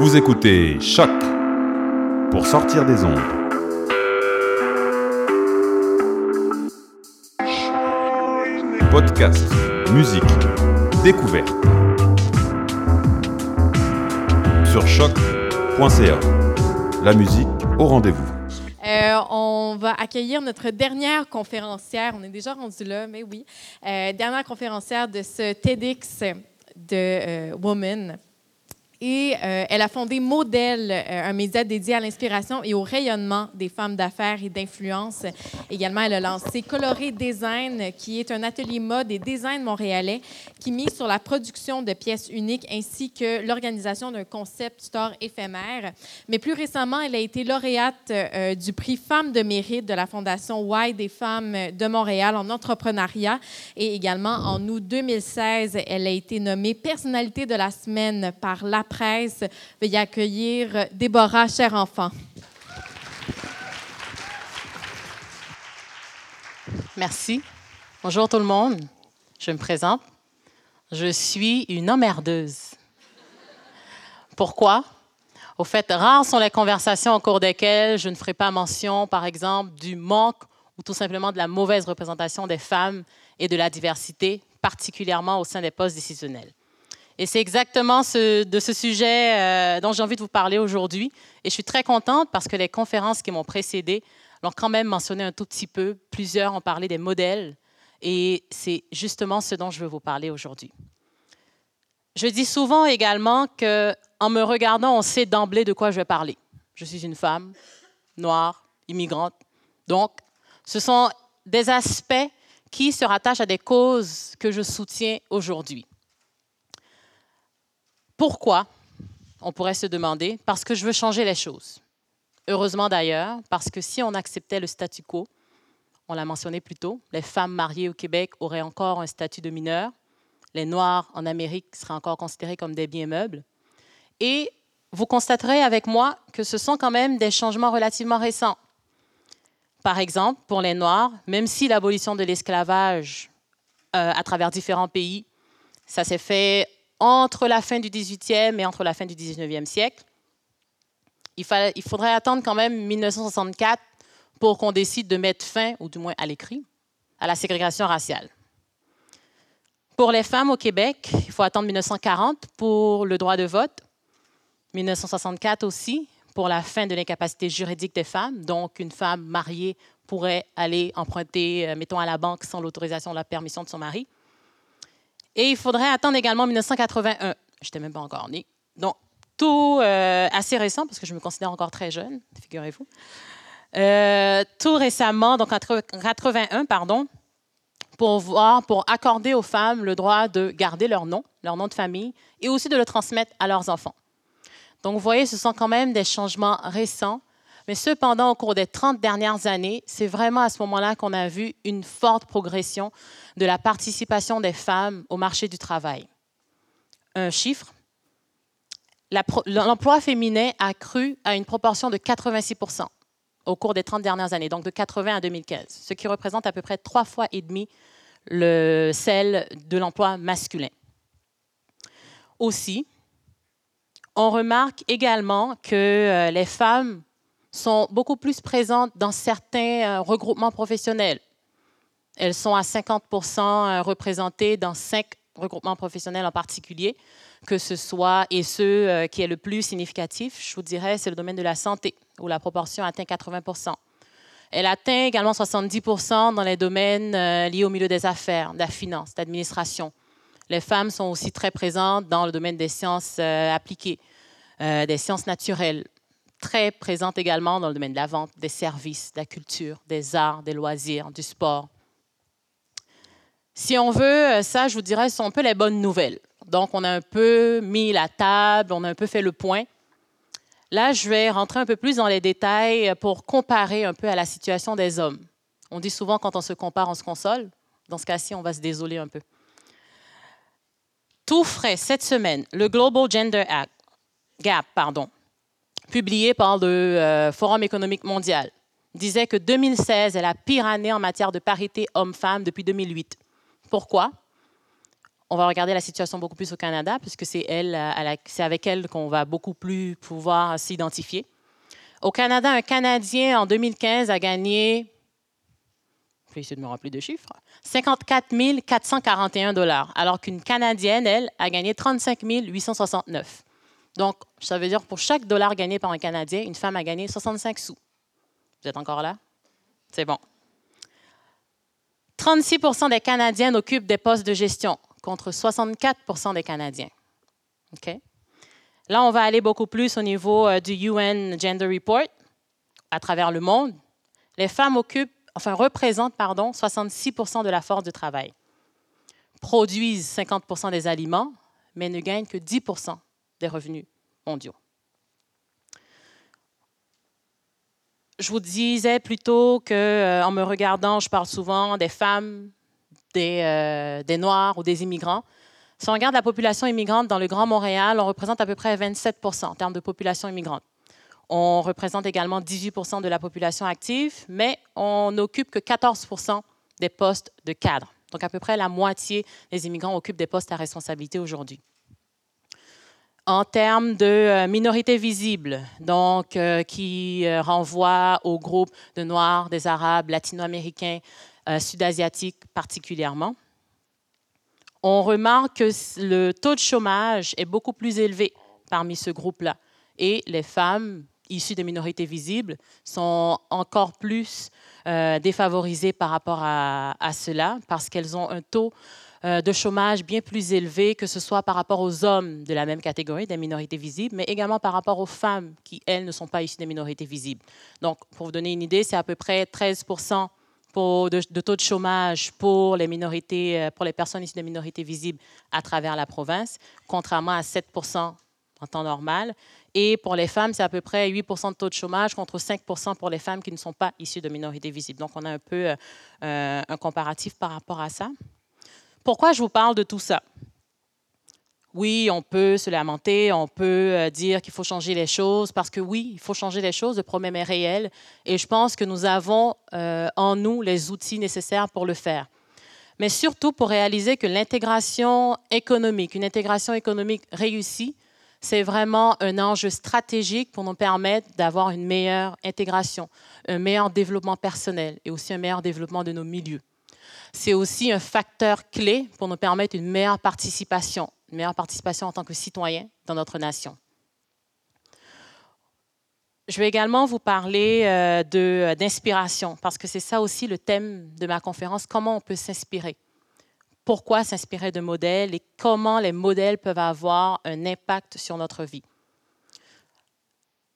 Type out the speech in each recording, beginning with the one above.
Vous écoutez Choc pour sortir des ondes. Podcast, musique, découverte. Sur choc.ca. La musique au rendez-vous. Euh, on va accueillir notre dernière conférencière. On est déjà rendu là, mais oui. Euh, dernière conférencière de ce TEDx de euh, Woman. Et euh, elle a fondé Modèle, euh, un média dédié à l'inspiration et au rayonnement des femmes d'affaires et d'influence. Également, elle a lancé Coloré Design, qui est un atelier mode et design montréalais qui mise sur la production de pièces uniques ainsi que l'organisation d'un concept store éphémère. Mais plus récemment, elle a été lauréate euh, du prix Femmes de mérite de la Fondation Y des femmes de Montréal en entrepreneuriat. Et également, en août 2016, elle a été nommée personnalité de la semaine par la presse. Veuillez accueillir Déborah, cher enfant. Merci. Bonjour tout le monde. Je me présente. Je suis une emmerdeuse. Pourquoi? Au fait, rares sont les conversations au cours desquelles je ne ferai pas mention, par exemple, du manque ou tout simplement de la mauvaise représentation des femmes et de la diversité, particulièrement au sein des postes décisionnels. Et c'est exactement de ce sujet euh, dont j'ai envie de vous parler aujourd'hui. Et je suis très contente parce que les conférences qui m'ont précédée l'ont quand même mentionné un tout petit peu. Plusieurs ont parlé des modèles. Et c'est justement ce dont je veux vous parler aujourd'hui. Je dis souvent également qu'en me regardant, on sait d'emblée de quoi je vais parler. Je suis une femme noire, immigrante. Donc, ce sont des aspects qui se rattachent à des causes que je soutiens aujourd'hui. Pourquoi On pourrait se demander. Parce que je veux changer les choses. Heureusement d'ailleurs, parce que si on acceptait le statu quo, on l'a mentionné plus tôt, les femmes mariées au Québec auraient encore un statut de mineur, les Noirs en Amérique seraient encore considérés comme des biens meubles. Et vous constaterez avec moi que ce sont quand même des changements relativement récents. Par exemple, pour les Noirs, même si l'abolition de l'esclavage euh, à travers différents pays, ça s'est fait entre la fin du 18e et entre la fin du 19e siècle. Il, faudrait attendre quand même 1964 pour qu'on décide de mettre fin, ou du moins à l'écrit, à la ségrégation raciale. Pour les femmes au Québec, il faut attendre 1940 pour le droit de vote, 1964 aussi pour la fin de l'incapacité juridique des femmes. Donc, une femme mariée pourrait aller emprunter, euh, mettons, à la banque sans l'autorisation ou la permission de son mari. Et il faudrait attendre également 1981. Je n'étais même pas encore née. Donc, tout euh, assez récent, parce que je me considère encore très jeune, figurez-vous. Euh, tout récemment, donc en 81, pardon, pour, voir, pour accorder aux femmes le droit de garder leur nom, leur nom de famille, et aussi de le transmettre à leurs enfants. Donc, vous voyez, ce sont quand même des changements récents, mais cependant, au cours des 30 dernières années, c'est vraiment à ce moment-là qu'on a vu une forte progression de la participation des femmes au marché du travail. Un chiffre, l'emploi féminin a cru à une proportion de 86% au cours des 30 dernières années, donc de 80 à 2015, ce qui représente à peu près trois fois et demi le, celle de l'emploi masculin. Aussi, on remarque également que euh, les femmes sont beaucoup plus présentes dans certains euh, regroupements professionnels. Elles sont à 50 euh, représentées dans cinq regroupements professionnels en particulier, que ce soit, et ce qui est le plus significatif, je vous dirais, c'est le domaine de la santé, où la proportion atteint 80 Elle atteint également 70 dans les domaines liés au milieu des affaires, de la finance, de l'administration. Les femmes sont aussi très présentes dans le domaine des sciences appliquées, euh, des sciences naturelles, très présentes également dans le domaine de la vente, des services, de la culture, des arts, des loisirs, du sport. Si on veut, euh, ça, je vous dirais, sont un peu les bonnes nouvelles. Donc, on a un peu mis la table, on a un peu fait le point. Là, je vais rentrer un peu plus dans les détails pour comparer un peu à la situation des hommes. On dit souvent quand on se compare, on se console. Dans ce cas-ci, on va se désoler un peu. Tout frais cette semaine, le Global Gender Act Gap, pardon, publié par le euh, Forum économique mondial, disait que 2016 est la pire année en matière de parité homme-femme depuis 2008. Pourquoi? on va regarder la situation beaucoup plus au Canada, puisque c'est elle, c'est avec elle qu'on va beaucoup plus pouvoir s'identifier. Au Canada, un Canadien en 2015 a gagné, je vais essayer de me de chiffres, 54 441 dollars, alors qu'une Canadienne, elle, a gagné 35 869. Donc, ça veut dire pour chaque dollar gagné par un Canadien, une femme a gagné 65 sous. Vous êtes encore là? C'est bon. 36% des Canadiennes occupent des postes de gestion contre 64% des Canadiens. OK? Là, on va aller beaucoup plus au niveau euh, du UN Gender Report à travers le monde. Les femmes occupent, enfin, représentent pardon, 66% de la force de travail, produisent 50% des aliments, mais ne gagnent que 10 des revenus mondiaux. Je vous disais plutôt qu'en euh, me regardant, je parle souvent des femmes, euh, des, Noirs ou des immigrants. Si on regarde la population immigrante dans le Grand Montréal, on représente à peu près 27% en termes de population immigrante. On représente également 18% de la population active, mais on n'occupe que 14 des postes de cadre. Donc à peu près la moitié des immigrants occupent des postes à responsabilité aujourd'hui. En termes de euh, minorités visibles, donc euh, qui renvoient au groupe de Noirs, des Arabes, Latino-Américains, euh, sud-asiatiques particulièrement. On remarque que le taux de chômage est beaucoup plus élevé parmi ce groupe-là. Et les femmes issues des minorités visibles sont encore plus euh, défavorisées par rapport à, cela parce qu'elles ont un taux euh, de chômage bien plus élevé, que ce soit par rapport aux hommes de la même catégorie, des minorités visibles, mais également par rapport aux femmes qui, elles, ne sont pas issues des minorités visibles. Donc, pour vous donner une idée, c'est à peu près 13% de, taux de chômage pour les minorités, euh, pour les personnes issues des minorités visibles à travers la province, contrairement à 7% en temps normal. Et pour les femmes, c'est à peu près 8% de taux de chômage contre 5 pour les femmes qui ne sont pas issues de minorités visibles. Donc, on a un peu euh, euh, un comparatif par rapport à ça. Pourquoi je vous parle de tout ça? Oui, on peut se lamenter, on peut euh, dire qu'il faut changer les choses, parce que oui, il faut changer les choses, le problème est réel, et je pense que nous avons euh, en nous les outils nécessaires pour le faire. Mais surtout pour réaliser que l'intégration économique, une intégration économique réussie, c'est vraiment un enjeu stratégique pour nous permettre d'avoir une meilleure intégration, un meilleur développement personnel et aussi un meilleur développement de nos milieux. C'est aussi un facteur clé pour nous permettre une meilleure participation une meilleure participation en tant que citoyen dans notre nation. Je vais également vous parler euh, euh, d'inspiration, parce que c'est ça aussi le thème de ma conférence, comment on peut s'inspirer. Pourquoi s'inspirer de modèles et comment les modèles peuvent avoir un impact sur notre vie.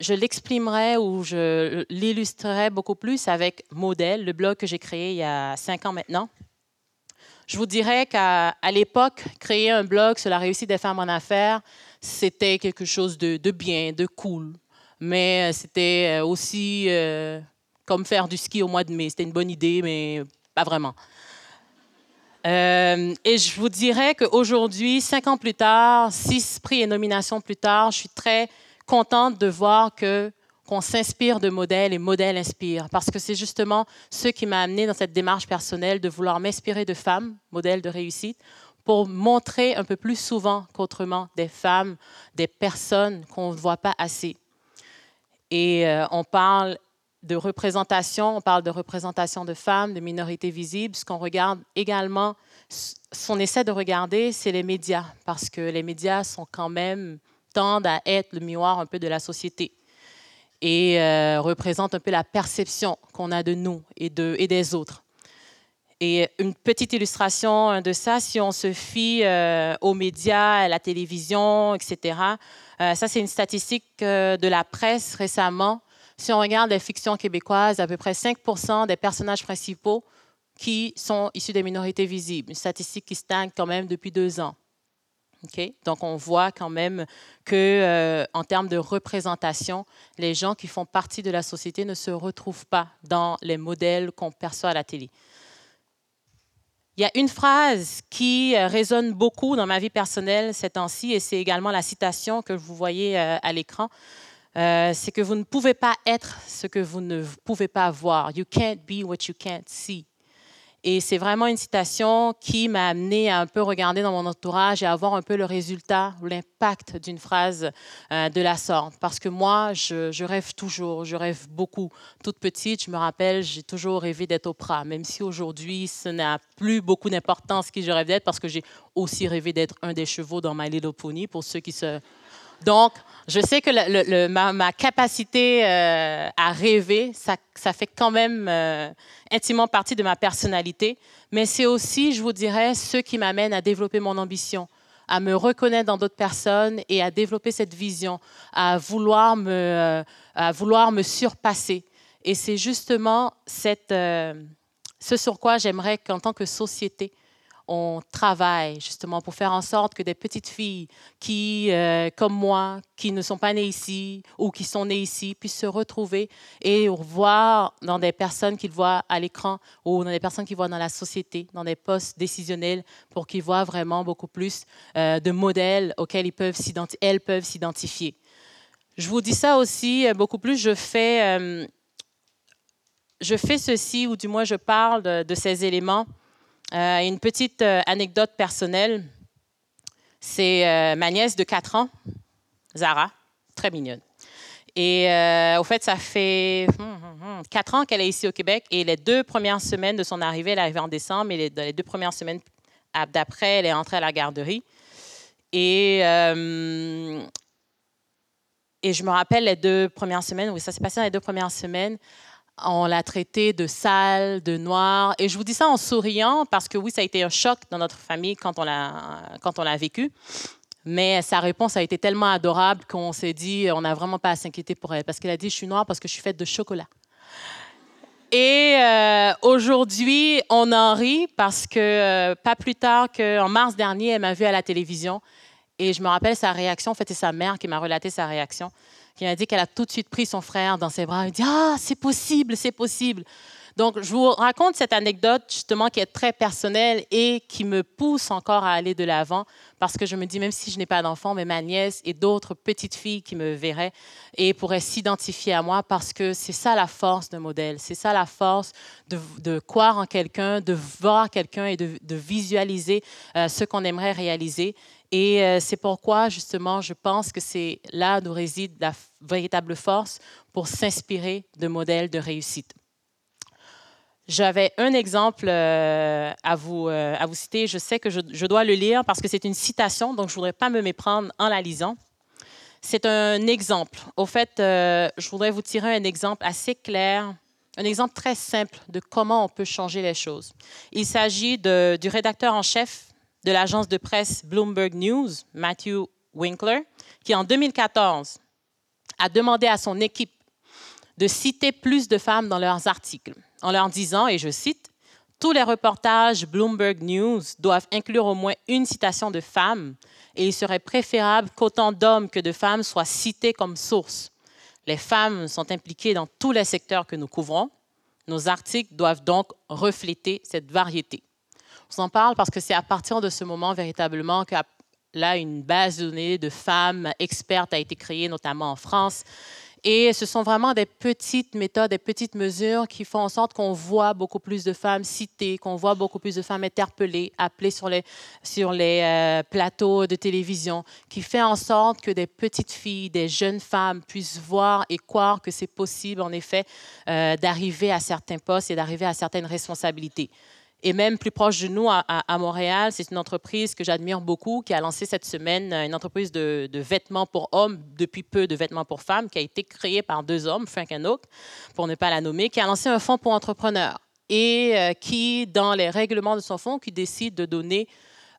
Je l'exprimerai ou je l'illustrerai beaucoup plus avec Modèle, le blog que j'ai créé il y a cinq ans maintenant, je vous dirais qu'à l'époque, créer un blog sur la réussite des femmes en affaires, c'était quelque chose de, bien, de cool. Mais euh, c'était euh, aussi euh, comme faire du ski au mois de mai. C'était une bonne idée, mais pas vraiment. et je vous dirais qu'aujourd'hui, cinq ans plus tard, six prix et nominations plus tard, je suis très contente de voir que qu'on s'inspire de modèles et modèles inspirent. Parce que c'est justement ce qui m'a amené dans cette démarche personnelle de vouloir m'inspirer de femmes, modèles de réussite, pour montrer un peu plus souvent qu'autrement des femmes, des personnes qu'on ne voit pas assez. Et euh, on parle de représentation, on parle de représentation de femmes, de minorités visibles. Ce qu'on regarde également, ce qu'on essaie de regarder, c'est les médias, parce que les médias sont quand même, tendent à être le miroir un peu de la société et euh, représente un peu la perception qu'on a de nous et, de, et des autres. Et une petite illustration de ça, si on se fie euh, aux médias, à la télévision, etc., euh, ça c'est une statistique de la presse récemment. Si on regarde les fictions québécoises, à peu près 5 des personnages principaux qui sont issus des minorités visibles, une statistique qui stagne quand même depuis deux ans. Donc, on voit quand même que, euh, en termes de représentation, les gens qui font partie de la société ne se retrouvent pas dans les modèles qu'on perçoit à la télé. Il y a une phrase qui euh, résonne beaucoup dans ma vie personnelle ces temps-ci, et c'est également la citation que vous voyez euh, à l'écran. c'est que vous ne pouvez pas être ce que vous ne pouvez pas voir. You can't be what you can't see. Et c'est vraiment une citation qui m'a amené à un peu regarder dans mon entourage et à voir un peu le résultat ou l'impact d'une phrase euh, de la sorte. Parce que moi, je, rêve toujours, je rêve beaucoup. Toute petite, je me rappelle, j'ai toujours rêvé d'être Oprah, même si aujourd'hui, ce n'a plus beaucoup d'importance qui je rêve d'être, parce que j'ai aussi rêvé d'être un des chevaux dans My Little pour ceux qui se donc, je sais que ma, capacité euh, à rêver, ça, fait quand même euh, intimement partie de ma personnalité, mais c'est aussi, je vous dirais, ce qui m'amène à développer mon ambition, à me reconnaître dans d'autres personnes et à développer cette vision, à vouloir me, euh, à vouloir me surpasser. Et c'est justement ce sur quoi j'aimerais qu'en tant que société, on travaille justement pour faire en sorte que des petites filles qui, euh, comme moi, qui ne sont pas nées ici ou qui sont nées ici, puissent se retrouver et voir dans des personnes qu'ils voient à l'écran ou dans des personnes qu'ils voient dans la société, dans des postes décisionnels, pour qu'ils voient vraiment beaucoup plus euh, de modèles auxquels elles peuvent s'identifier. Je vous dis ça aussi, euh, beaucoup plus, je fais, je fais ceci, ou du moins je parle de ces éléments euh, une petite euh, anecdote personnelle, c'est euh, ma nièce de 4 ans, Zara, très mignonne. Et au fait, ça fait 4 hum, hum, hum, ans qu'elle est ici au Québec. Et les deux premières semaines de son arrivée, elle est arrivée en décembre, et les, deux premières semaines d'après, elle est entrée à la garderie. Et, et je me rappelle les deux premières semaines, oui, ça s'est passé dans les deux premières semaines on l'a traité de sale, de noir. Et je vous dis ça en souriant parce que oui, ça a été un choc dans notre famille quand on l'a, quand on l'a vécu. Mais sa réponse a été tellement adorable qu'on s'est dit, on n'a vraiment pas à s'inquiéter pour elle. Parce qu'elle a dit, je suis noire parce que je suis faite de chocolat. Et euh, aujourd'hui, on en rit parce que euh, pas plus tard qu'en mars dernier, elle m'a vue à la télévision. Et je me rappelle sa réaction. En fait, c'est sa mère qui m'a relaté sa réaction qui m'a dit qu'elle a tout de suite pris son frère dans ses bras et dit Ah, c'est possible, c'est possible. Donc, je vous raconte cette anecdote justement qui est très personnelle et qui me pousse encore à aller de l'avant parce que je me dis, même si je n'ai pas d'enfant, mais ma nièce et d'autres petites filles qui me verraient et pourraient s'identifier à moi parce que c'est ça la force d'un modèle, c'est ça la force de, croire en quelqu'un, de voir quelqu'un et de, de visualiser euh, ce qu'on aimerait réaliser. Et euh, c'est pourquoi, justement, je pense que c'est là où réside la véritable force pour s'inspirer de modèles de réussite. J'avais un exemple euh, à, vous, euh, à vous citer. Je sais que je, je dois le lire parce que c'est une citation, donc je ne voudrais pas me méprendre en la lisant. C'est un exemple. Au fait, je voudrais vous tirer un exemple assez clair, un exemple très simple de comment on peut changer les choses. Il s'agit du rédacteur en chef de l'agence de presse Bloomberg News, Matthew Winkler, qui en 2014 a demandé à son équipe de citer plus de femmes dans leurs articles, en leur disant, et je cite, Tous les reportages Bloomberg News doivent inclure au moins une citation de femme et il serait préférable qu'autant d'hommes que de femmes soient cités comme sources. Les femmes sont impliquées dans tous les secteurs que nous couvrons. Nos articles doivent donc refléter cette variété. Vous en parle parce que c'est à partir de ce moment véritablement que là, une base de données de femmes expertes a été créée, notamment en France. Et ce sont vraiment des petites méthodes, des petites mesures qui font en sorte qu'on voit beaucoup plus de femmes citées, qu'on voit beaucoup plus de femmes interpellées, appelées sur les, sur les euh, plateaux de télévision, qui fait en sorte que des petites filles, des jeunes femmes puissent voir et croire que c'est possible, en effet, euh, d'arriver à certains postes et d'arriver à certaines responsabilités. Et même plus proche de nous, à, Montréal, c'est une entreprise que j'admire beaucoup, qui a lancé cette semaine une entreprise de, vêtements pour hommes, depuis peu de vêtements pour femmes, qui a été créée par deux hommes, Frank and Oak, pour ne pas la nommer, qui a lancé un fonds pour entrepreneurs. Et euh, qui, dans les règlements de son fonds, qui décide de donner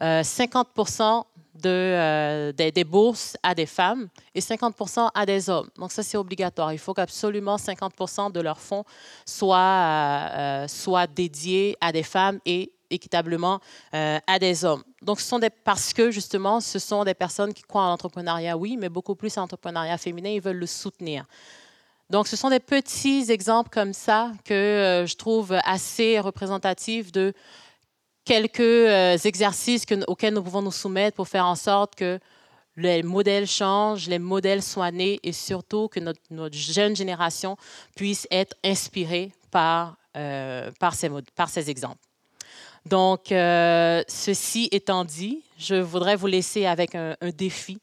50 euh, de, euh, des, bourses à des femmes et 50 à des hommes. Donc ça, c'est obligatoire. Il faut qu'absolument 50 de leurs fonds soient, euh, soient dédiés à des femmes et équitablement à des hommes. Donc, ce sont des, parce que justement, ce sont des personnes qui croient en l'entrepreneuriat, oui, mais beaucoup plus en l'entrepreneuriat féminin, ils veulent le soutenir. Donc, ce sont des petits exemples comme ça que je trouve assez représentatifs de quelques euh, exercices auxquels nous pouvons nous soumettre pour faire en sorte que les modèles changent, les modèles soient nés et surtout que notre, jeune génération puisse être inspirée par, euh, ces, par ces exemples. Donc, euh, ceci étant dit, je voudrais vous laisser avec un défi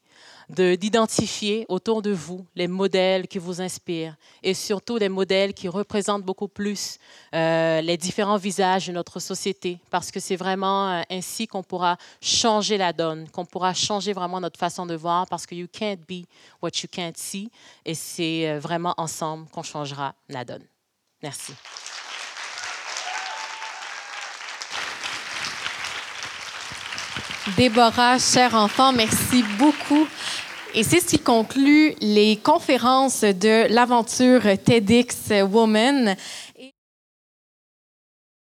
d'identifier autour de vous les modèles qui vous inspirent et surtout des modèles qui représentent beaucoup plus euh, les différents visages de notre société parce que c'est vraiment euh, ainsi qu'on pourra changer la donne, qu'on pourra changer vraiment notre façon de voir parce que you can't be what you can't see et c'est euh, vraiment ensemble qu'on changera la donne. Merci. Déborah, cher enfant, merci beaucoup. Et c'est ce qui conclut les conférences de l'aventure TEDx Woman.